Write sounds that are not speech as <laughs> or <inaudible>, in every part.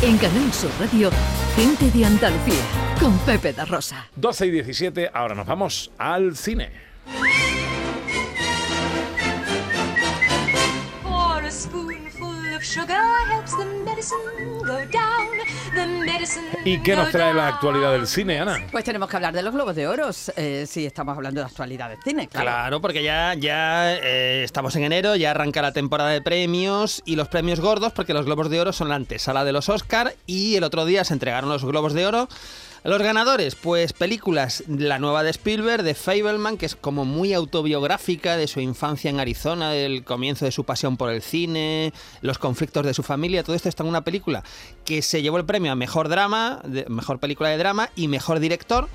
En Canal Sur Radio, Gente de Andalucía, con Pepe da Rosa. 12 y 17, ahora nos vamos al cine. For a spoonful of sugar helps the medicine ¿Y qué nos trae la actualidad del cine, Ana? Pues tenemos que hablar de los Globos de Oro, eh, si estamos hablando de actualidad del cine, claro. Claro, porque ya, ya eh, estamos en enero, ya arranca la temporada de premios y los premios gordos, porque los Globos de Oro son la antesala de los Oscar y el otro día se entregaron los Globos de Oro. Los ganadores, pues películas, la nueva de Spielberg, de Fableman, que es como muy autobiográfica de su infancia en Arizona, del comienzo de su pasión por el cine, los conflictos de su familia, todo esto está en una película que se llevó el premio a mejor drama, mejor película de drama y mejor director.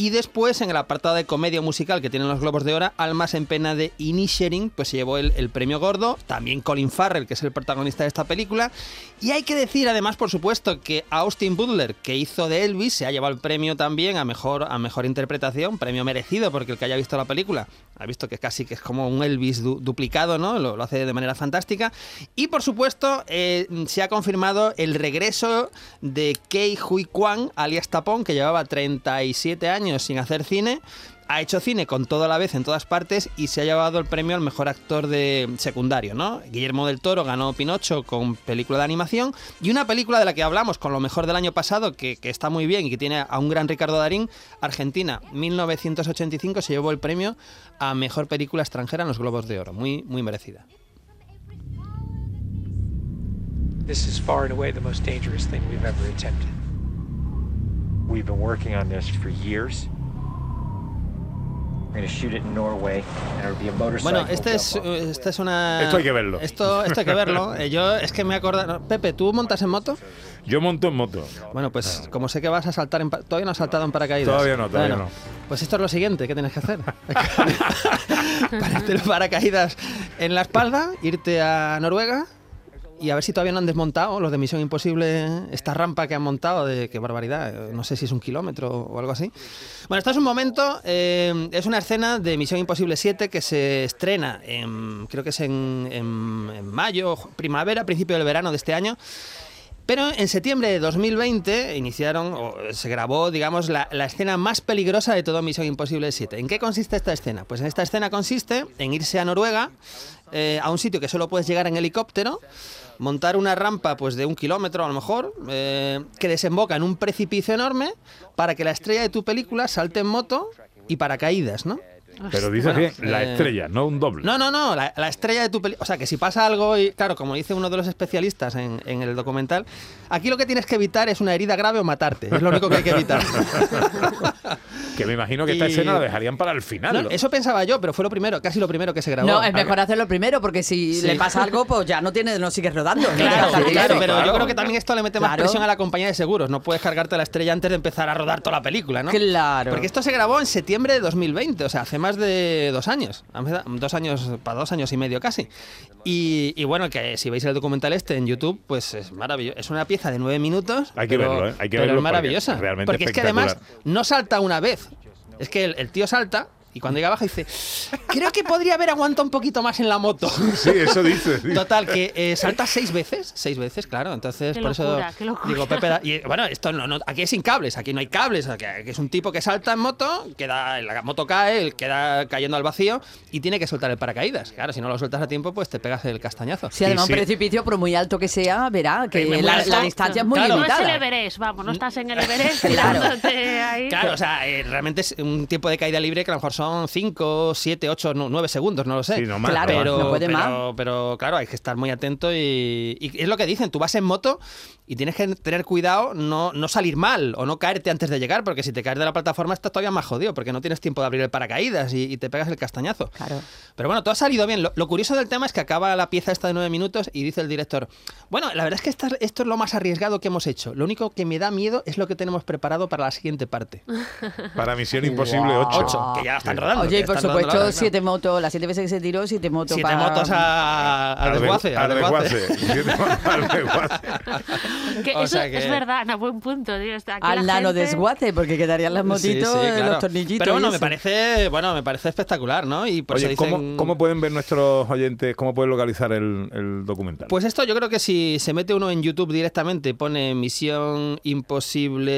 Y después, en el apartado de comedia musical que tienen los Globos de Oro, Almas en Pena de Inisherin, pues se llevó el, premio gordo. También Colin Farrell, que es el protagonista de esta película. Y hay que decir, además, por supuesto, que Austin Butler, que hizo de Elvis, se ha llevado el premio también a mejor, a mejor interpretación, premio merecido, porque el que haya visto la película ha visto que casi que es como un Elvis du- duplicado, ¿no? Lo, lo hace de manera fantástica. Y por supuesto, eh, se ha confirmado el regreso de Kei Hui Kwan, alias Tapón, que llevaba 37 años sin hacer cine. Ha hecho cine con todo a la vez en todas partes y se ha llevado el premio al mejor actor de secundario, ¿no? Guillermo del Toro ganó Pinocho con película de animación y una película de la que hablamos con lo mejor del año pasado, que, está muy bien y que tiene a un gran Ricardo Darín, Argentina, 1985 se llevó el premio a mejor película extranjera en los Globos de Oro, muy, muy merecida. This is far and away the most dangerous thing we've ever attempted. We've been working on this for years. We're gonna shoot it in Norway, and it'll be a motorcycle. Bueno, este es, eh, esta es una... Esto hay que verlo. Esto, esto hay que verlo. <laughs> Eh, Yo es que me acuerdo... Pepe, ¿tú montas en moto? Yo monto en moto. Bueno, pues como sé que vas a saltar en... Todavía no has saltado en paracaídas. Todavía no, todavía Bueno, no. Pues esto es lo siguiente que tienes que hacer. <laughs> Ponerte el paracaídas en la espalda, irte a Noruega y a ver si todavía no han desmontado los de Misión Imposible esta rampa que han montado de qué barbaridad, no sé si es un kilómetro o algo así. Bueno, esto es un momento, eh, es una escena de Misión Imposible 7 que se estrena, en, creo que es en, en- en mayo, primavera, principio del verano de este año. Pero en septiembre de 2020 iniciaron, o se grabó, digamos, la, escena más peligrosa de todo Misión Imposible 7. ¿En qué consiste esta escena? Pues en esta escena consiste en irse a Noruega, eh, a un sitio que solo puedes llegar en helicóptero, montar una rampa pues de un kilómetro a lo mejor, eh, que desemboca en un precipicio enorme, para que la estrella de tu película salte en moto y paracaídas, ¿no? Pero dices Bueno, que la eh, estrella, no un doble. No, no, no, la, la estrella de tu película. O sea, que si pasa algo y, claro, como dice uno de los especialistas en, en el documental, aquí lo que tienes que evitar es una herida grave o matarte. Es lo único que hay que evitar. <laughs> Que me imagino que esta Y- escena la dejarían para el final. No, ¿no? eso pensaba yo, pero fue lo primero, casi lo primero que se grabó. No, es mejor hacerlo primero porque si Sí. le pasa algo, pues ya no tiene, no sigues rodando. Claro, claro, pero claro. yo creo que también esto le mete más Claro. presión a la compañía de seguros. No puedes cargarte la estrella antes de empezar a rodar toda la película, ¿no? Claro. Porque esto se grabó en septiembre de 2020, o sea, hace más de dos años. Dos años, para dos años y medio casi. Y, y bueno, que si veis el documental este en YouTube, pues es maravilloso. Es una pieza de nueve minutos. Hay que pero- verlo, ¿eh? Hay que pero verlo es maravillosa. porque es que además no salta una vez. Es que el, el tío salta y cuando llega abajo dice, creo que podría haber aguantado un poquito más en la moto. Sí, eso dices. sí. Total, que eh, salta seis veces, seis veces, claro. Entonces, Qué por locura, eso digo, Pepe, da- y, bueno, esto no, no- aquí es sin cables, aquí no hay cables, aquí, aquí es un tipo que salta en moto, queda, la moto cae, él queda cayendo al vacío y tiene que soltar el paracaídas. Claro, si no lo sueltas a tiempo, pues te pegas el castañazo. Si además Y un sí. precipicio, por muy alto que sea, verá que la, distancia es muy Claro. No es el limitada. Everest, vamos, no estás en el <laughs> Everest Claro. ahí. Claro, o sea, eh, realmente es un tiempo de caída libre que a lo mejor son 5, 7, 8, 9 segundos, no lo sé. Sí, no más, Claro, pero, no puede pero, más. pero, claro, hay que estar muy atento y, y es lo que dicen, tú vas en moto y tienes que tener cuidado no, no salir mal o no caerte antes de llegar, porque si te caes de la plataforma estás todavía más jodido, porque no tienes tiempo de abrir el paracaídas y, y te pegas el castañazo. Claro. Pero bueno, todo ha salido bien. Lo, lo curioso del tema es que acaba la pieza esta de nueve minutos y dice el director, bueno, la verdad es que esta- esto es lo más arriesgado que hemos hecho. Lo único que me da miedo es lo que tenemos preparado para la siguiente parte. Para Misión <laughs> Imposible 8. Ocho, que ya está están rodando. Oye, y por supuesto, siete motos, las siete veces que se tiró, siete motos Siete para... motos a- al desguace. al desguace. <laughs> <laughs> O eso sea que- es verdad, Ana, buen punto. tío. Está aquí la Al nano gente- desguace, porque quedarían las motitos, Sí, sí, eh, claro. los tornillitos. Pero bueno, me parece, bueno, me parece espectacular, ¿no? Y por Oye, eso dicen... ¿cómo, cómo pueden ver nuestros oyentes, cómo pueden localizar el, el documental? Pues esto yo creo que si se mete uno en YouTube directamente, pone Misión Imposible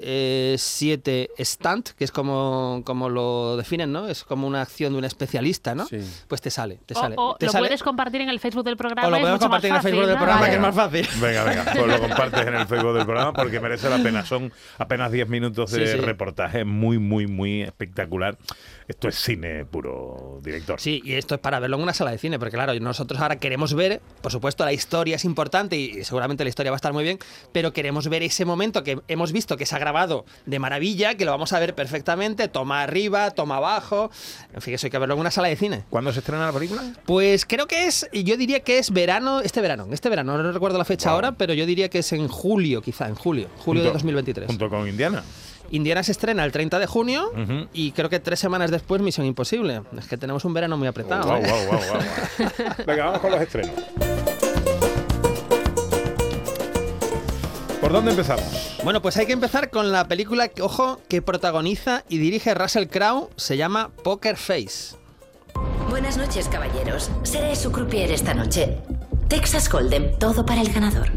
eh, 7 Stunt, que es como, como lo definen, ¿no? Es como una acción de un especialista, ¿no? Sí. Pues te sale, te O, sale. o te lo sale- puedes compartir en el Facebook del programa. o lo es podemos mucho más compartir en el fácil, Facebook del ¿no? programa, Vale. que es más fácil. Venga, venga, pues lo <laughs> compartes en el Facebook del programa porque merece la pena. Son apenas 10 minutos de Sí, sí. reportaje muy, muy, muy espectacular. Esto es cine puro, director. Sí, y esto es para verlo en una sala de cine, porque claro, nosotros ahora queremos ver, por supuesto, la historia es importante y seguramente la historia va a estar muy bien, pero queremos ver ese momento que hemos visto que se ha grabado de maravilla, que lo vamos a ver perfectamente, toma arriba, toma abajo, en fin, eso hay que verlo en una sala de cine. ¿Cuándo se estrena la película? Pues creo que es, yo diría que es verano, este verano, este verano, no recuerdo la fecha Wow. ahora, pero yo diría que es en julio, quizá, en julio, julio de Junto- 2023. Junto con Indiana. Indiana se estrena el 30 de junio y creo que tres semanas después Misión Imposible. Es que tenemos un verano muy apretado. Guau, ¿eh? guau. <laughs> Venga, vamos con los estrenos. ¿Por dónde empezamos? Bueno, pues hay que empezar con la película, que, ojo, que protagoniza y dirige Russell Crowe, se llama Poker Face. Buenas noches, caballeros. Seré su croupier esta noche. Texas Hold'em, todo para el ganador.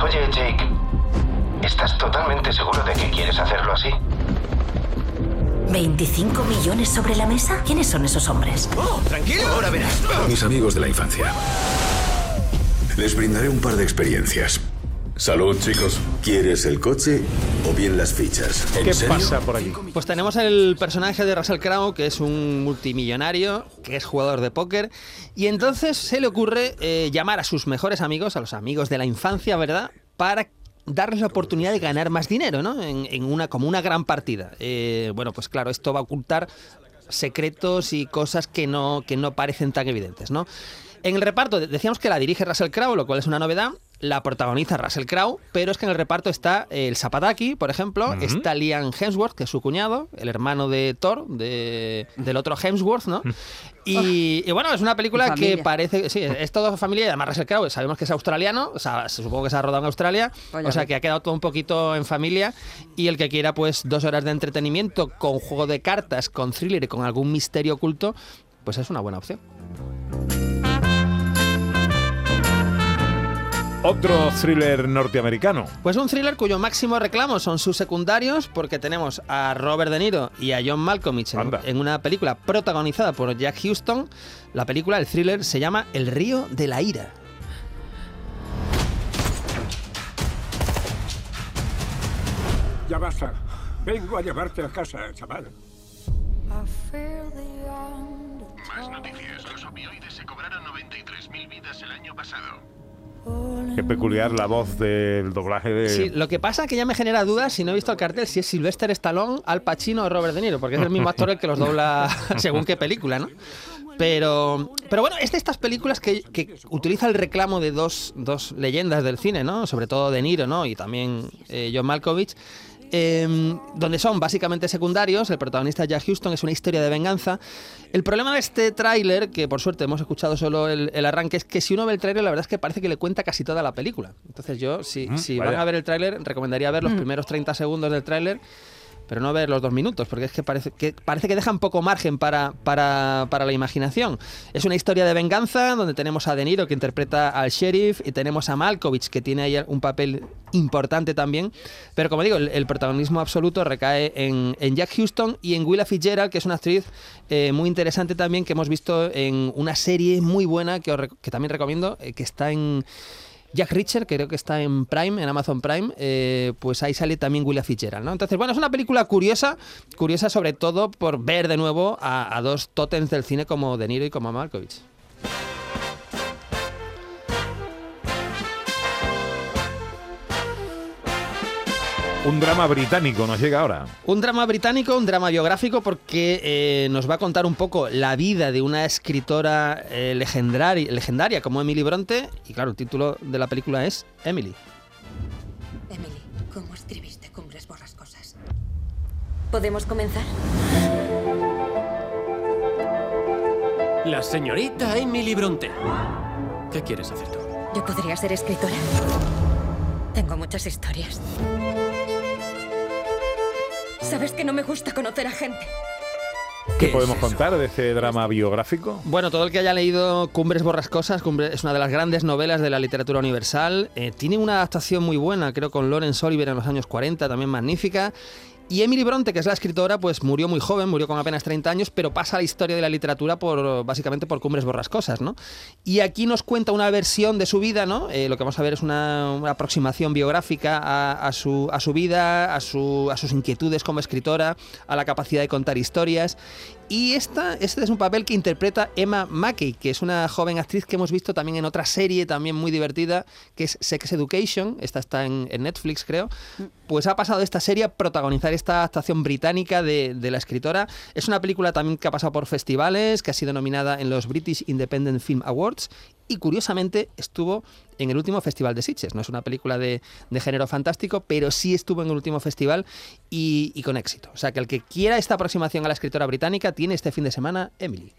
Oye, Jake, ¿estás totalmente seguro de que quieres hacerlo así? ¿25 millones sobre la mesa? ¿Quiénes son esos hombres? Tranquilo, ahora verás. Mis amigos de la infancia. Les brindaré un par de experiencias. Salud, chicos. ¿Quieres el coche o bien las fichas? ¿En ¿Qué serio? pasa por aquí? Pues tenemos el personaje de Russell Crowe, que es un multimillonario, que es jugador de póker, y entonces se le ocurre eh, llamar a sus mejores amigos, a los amigos de la infancia, ¿verdad?, para darles la oportunidad de ganar más dinero, ¿no? En, en una, como una gran partida. Eh, bueno, pues claro, esto va a ocultar secretos y cosas que no, que no parecen tan evidentes, ¿no? En el reparto de- decíamos que la dirige Russell Crowe, lo cual es una novedad. La protagoniza Russell Crowe, pero es que en el reparto está el Zapataki, por ejemplo, está Liam Hemsworth, que es su cuñado, el hermano de Thor, de- del otro Hemsworth, ¿no? <laughs> Y, y bueno, es una película que parece, sí, es todo familia y además Russell Crowe sabemos que es australiano, o sea, supongo que se ha rodado en Australia, Vaya o sea que ha quedado todo un poquito en familia y el que quiera pues dos horas de entretenimiento con juego de cartas, con thriller y con algún misterio oculto, pues es una buena opción. Otro thriller norteamericano. Pues un thriller cuyo máximo reclamo son sus secundarios, porque tenemos a Robert De Niro y a John Malkovich en, una película protagonizada por Jack Houston. La película, el thriller, se llama El río de la ira. Ya basta. Vengo a llevarte a casa, chaval. Más noticias. Los opioides se cobraron 93.000 vidas el año pasado. Qué peculiar la voz del doblaje de. Sí, lo que pasa es que ya me genera dudas si no he visto el cartel si es Sylvester Stallone, Al Pacino o Robert De Niro, porque es el mismo actor el que los dobla <laughs> según qué película, ¿no? Pero, pero bueno, es de estas películas que, que utiliza el reclamo de dos, dos leyendas del cine, ¿no? Sobre todo De Niro, ¿no? Y también eh, John Malkovich. Eh, donde son básicamente secundarios, el protagonista Jack Houston es una historia de venganza. El problema de este tráiler, que por suerte hemos escuchado solo el, el arranque, es que si uno ve el tráiler la verdad es que parece que le cuenta casi toda la película. Entonces yo, si, Mm, si van a ver el tráiler, recomendaría ver los Mm. primeros 30 segundos del tráiler pero no ver los dos minutos, porque es que parece que, parece que dejan poco margen para, para, para la imaginación. Es una historia de venganza donde tenemos a De Niro que interpreta al sheriff y tenemos a Malkovich que tiene ahí un papel importante también, pero como digo, el, protagonismo absoluto recae en, en Jack Houston y en Willa Fitzgerald, que es una actriz eh, muy interesante también que hemos visto en una serie muy buena que, os también recomiendo, eh, que está en... Jack que creo que está en Prime, en Amazon Prime, eh, pues ahí sale también Willa Fitzgerald, ¿no? Entonces, bueno, es una película curiosa, curiosa sobre todo por ver de nuevo a, a dos tótems del cine como De Niro y como Malkovich. Un drama británico nos llega ahora. Un drama británico, un drama biográfico, porque eh, nos va a contar un poco la vida de una escritora eh, legendaria, legendaria como Emily Bronte, y claro, el título de la película es Emily. Emily, ¿cómo escribiste Cumbres Borrascosas? ¿Podemos comenzar? La señorita Emily Bronte. ¿Qué quieres hacer tú? Yo podría ser escritora. Tengo muchas historias. Sabes que no me gusta conocer a gente. ¿Qué podemos contar de este drama biográfico? Bueno, todo el que haya leído Cumbres Borrascosas, Cumbre- es una de las grandes novelas de la literatura universal. Eh, tiene una adaptación muy buena, creo, con Lawrence Oliver en los años 40, también magnífica. Y Emily Bronte, que es la escritora, pues murió muy joven, murió con apenas 30 años, pero pasa a la historia de la literatura por básicamente por Cumbres Borrascosas, ¿no? Y aquí nos cuenta una versión de su vida, ¿no? Eh, lo que vamos a ver es una, aproximación biográfica a, a su, a su vida, a, su, a sus inquietudes como escritora, a la capacidad de contar historias. Y esta, este es un papel que interpreta Emma Mackey, que es una joven actriz que hemos visto también en otra serie también muy divertida, que es Sex Education. Esta está en, Netflix, creo. Pues ha pasado esta serie a protagonizar esta adaptación británica de, de la escritora. Es una película también que ha pasado por festivales, que ha sido nominada en los British Independent Film Awards y curiosamente estuvo en el último festival de Sitges. No es una película de, de género fantástico, pero sí estuvo en el último festival y, y con éxito. O sea que el que quiera esta aproximación a la escritora británica tiene este fin de semana Emily.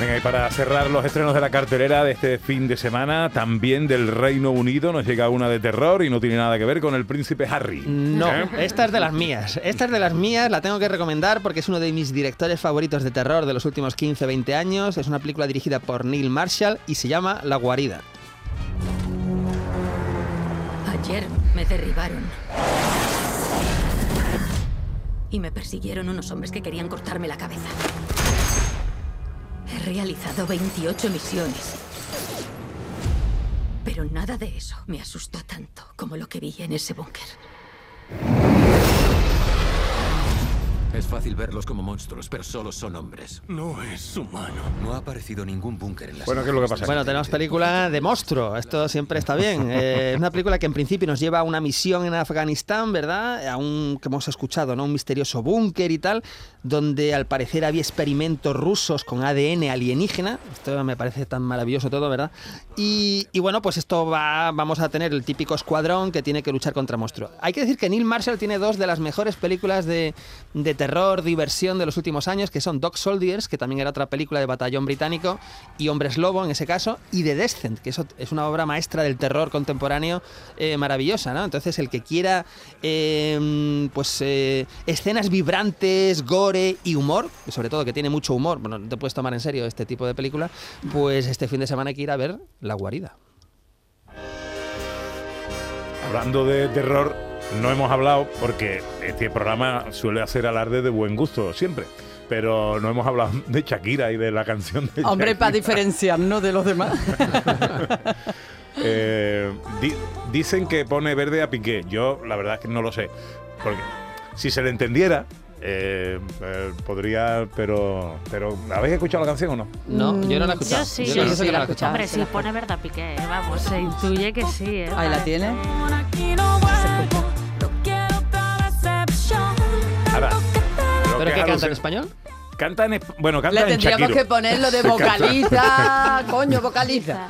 Venga, y para cerrar los estrenos de la cartelera de este fin de semana, también del Reino Unido nos llega una de terror y no tiene nada que ver con el príncipe Harry. No, ¿Eh? esta es de las mías. Esta es de las mías, la tengo que recomendar porque es uno de mis directores favoritos de terror de los últimos 15-20 años. Es una película dirigida por Neil Marshall y se llama La guarida. Ayer me derribaron. Y me persiguieron unos hombres que querían cortarme la cabeza. He realizado 28 misiones. Pero nada de eso me asustó tanto como lo que vi en ese búnker. Fácil verlos como monstruos, pero solo son hombres. No es humano. No ha aparecido ningún búnker en las Bueno, ¿qué es lo que pasa? Bueno, tenemos película de monstruo, esto siempre está bien. <laughs> Eh, es una película que en principio nos lleva a una misión en Afganistán, ¿verdad? A un, que hemos escuchado, ¿no? Un misterioso búnker y tal, donde al parecer había experimentos rusos con ADN alienígena. Esto me parece tan maravilloso todo, ¿verdad? Y, y bueno, pues esto va, vamos a tener el típico escuadrón que tiene que luchar contra monstruos. Hay que decir que Neil Marshall tiene dos de las mejores películas de, de terror, diversión de los últimos años, que son Dog Soldiers, que también era otra película de batallón británico, y Hombres Lobo en ese caso, y The Descent, que eso es una obra maestra del terror contemporáneo eh, maravillosa, ¿no? Entonces el que quiera eh, pues eh, escenas vibrantes, gore y humor, sobre todo que tiene mucho humor, bueno, no te puedes tomar en serio este tipo de película, pues este fin de semana hay que ir a ver La Guarida. Hablando de terror, no hemos hablado porque este programa suele hacer alarde de buen gusto siempre. Pero no hemos hablado <laughs> de Shakira y de la canción de Hombre, Shakira. para diferenciarnos de los demás. <laughs> Eh, di- dicen que pone verde a Piqué. Yo, la verdad es que no lo sé. Porque si se le entendiera, eh, eh, podría. Pero, pero. ¿Habéis escuchado la canción o no? No, yo no la he escuchado. Yo sí. Yo Sí, confieso sí, que no la la he he escuchado. Hombre, si pone verdad Piqué, vamos, se intuye que sí. ¿eh? Ahí la tiene. Canta en español? Canta en, bueno, canta Le en tendríamos Shakiro. que poner lo de <laughs> Canta- vocaliza, <laughs> coño, vocaliza.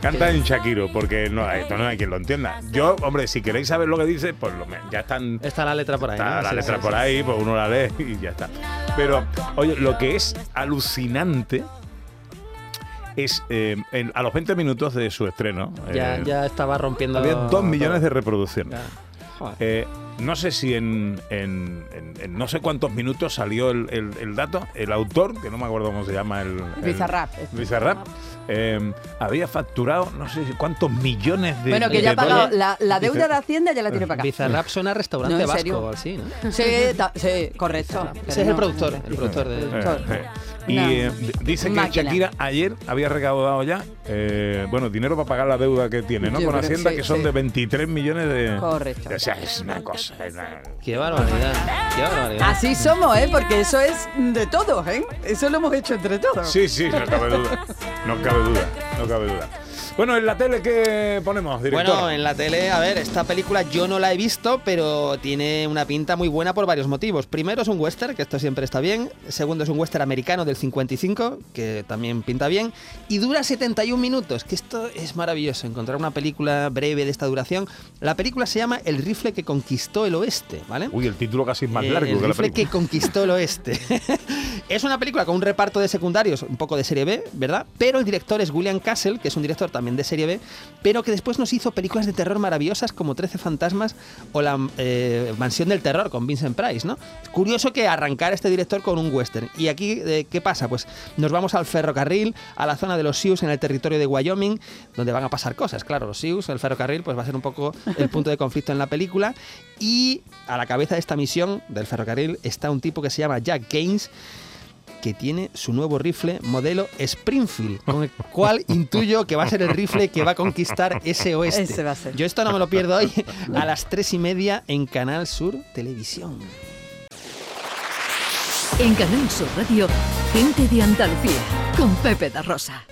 Canta en Shakiro, porque no, esto no hay quien lo entienda. Yo, hombre, si queréis saber lo que dice, pues lo, ya están. Está la letra por ahí. Está ¿no? la Sí, letra sí, por sí. ahí, pues uno la lee y ya está. Pero, oye, lo que es alucinante es eh, en- a los 20 minutos de su estreno. Ya, eh, ya estaba rompiendo. había dos millones de reproducciones. Ya. Joder. Eh, no sé si en, en- en- en no sé cuántos minutos salió el, el- el dato. El autor, que no me acuerdo cómo se llama el. el- Bizarrap. Bizarrap, eh, había facturado no sé cuántos millones de. Bueno, que ya ha pagado la, la deuda de Hacienda, ya la tiene pagada. Bizarrap suena a restaurante No, ¿en vasco o así, ¿no? Sí, ta- sí, correcto. Ese es el no, productor, no, el productor de. Eh, eh. Y Una eh, dice que máquina. Shakira ayer había recaudado ya, eh, bueno, dinero para pagar la deuda que tiene, ¿no? Yo Con Hacienda, sí, que son sí. de 23 millones de. Correcto. O sea, es una cosa. es una- Qué barbaridad. Qué barbaridad. Así somos, ¿eh? Porque eso es de todos, ¿eh? Eso lo hemos hecho entre todos. Sí, sí, no cabe duda. No cabe duda, no cabe duda. Bueno, en la tele, ¿qué ponemos, director? Bueno, en la tele, a ver, esta película yo no la he visto, pero tiene una pinta muy buena por varios motivos. Primero es un western, que esto siempre está bien. Segundo es un western americano del 55, que también pinta bien. Y dura 71 minutos, que esto es maravilloso, encontrar una película breve de esta duración. La película se llama El rifle que conquistó el oeste, ¿vale? Uy, el título casi es más Eh, largo el que la rifle película. que conquistó el oeste. <laughs> es una película con un reparto de secundarios, un poco de serie B, ¿verdad? Pero el director es William Castle, que es un director también de serie B, pero que después nos hizo películas de terror maravillosas como 13 fantasmas o La eh, Mansión del Terror con Vincent Price, ¿no? Curioso que arrancar este director con un western. Y aquí, eh, ¿qué pasa? Pues nos vamos al ferrocarril, a la zona de los Sioux en el territorio de Wyoming, donde van a pasar cosas. Claro, los Sioux, el ferrocarril, pues va a ser un poco el punto de conflicto en la película. Y a la cabeza de esta misión del ferrocarril está un tipo que se llama Jack Gaines que tiene su nuevo rifle modelo Springfield, con el cual <laughs> intuyo que va a ser el rifle que va a conquistar ese oeste. Ese va a ser. Yo esto no me lo pierdo hoy <laughs> a las tres y media en Canal Sur Televisión. En Canal Sur Radio, gente de Andalucía, con Pepe da Rosa.